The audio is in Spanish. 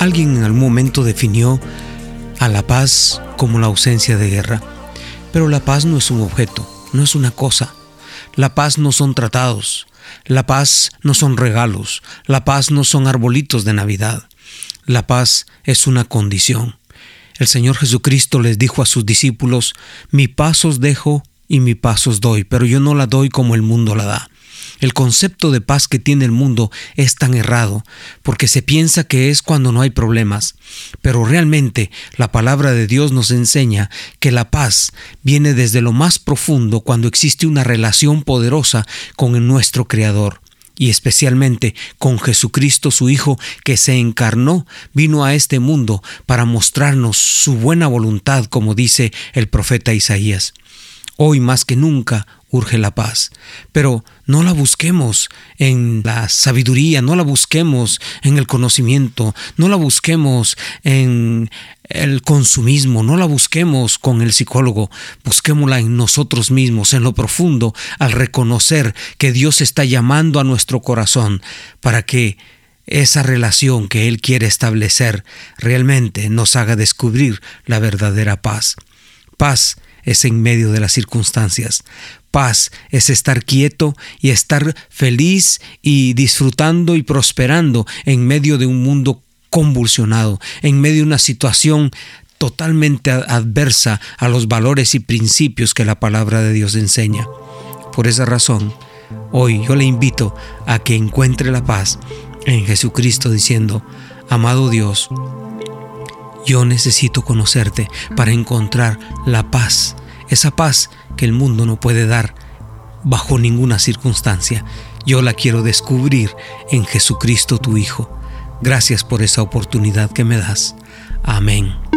Alguien en algún momento definió a la paz como la ausencia de guerra, pero la paz no es un objeto, no es una cosa. La paz no son tratados, la paz no son regalos, la paz no son arbolitos de Navidad. La paz es una condición. El Señor Jesucristo les dijo a sus discípulos, mi paz os dejo y mi paz os doy, pero yo no la doy como el mundo la da. El concepto de paz que tiene el mundo es tan errado, porque se piensa que es cuando no hay problemas, pero realmente la palabra de Dios nos enseña que la paz viene desde lo más profundo cuando existe una relación poderosa con nuestro Creador y especialmente con Jesucristo su Hijo que se encarnó, vino a este mundo para mostrarnos su buena voluntad, como dice el profeta Isaías. Hoy más que nunca urge la paz, pero no la busquemos en la sabiduría, no la busquemos en el conocimiento, no la busquemos en el consumismo, no la busquemos con el psicólogo, busquémosla en nosotros mismos, en lo profundo, al reconocer que Dios está llamando a nuestro corazón para que esa relación que Él quiere establecer realmente nos haga descubrir la verdadera paz. Paz es en medio de las circunstancias. Paz es estar quieto y estar feliz y disfrutando y prosperando en medio de un mundo convulsionado, en medio de una situación totalmente adversa a los valores y principios que la palabra de Dios enseña. Por esa razón, hoy yo le invito a que encuentre la paz en Jesucristo diciendo, amado Dios, yo necesito conocerte para encontrar la paz, esa paz que el mundo no puede dar bajo ninguna circunstancia. Yo la quiero descubrir en Jesucristo tu Hijo. Gracias por esa oportunidad que me das. Amén.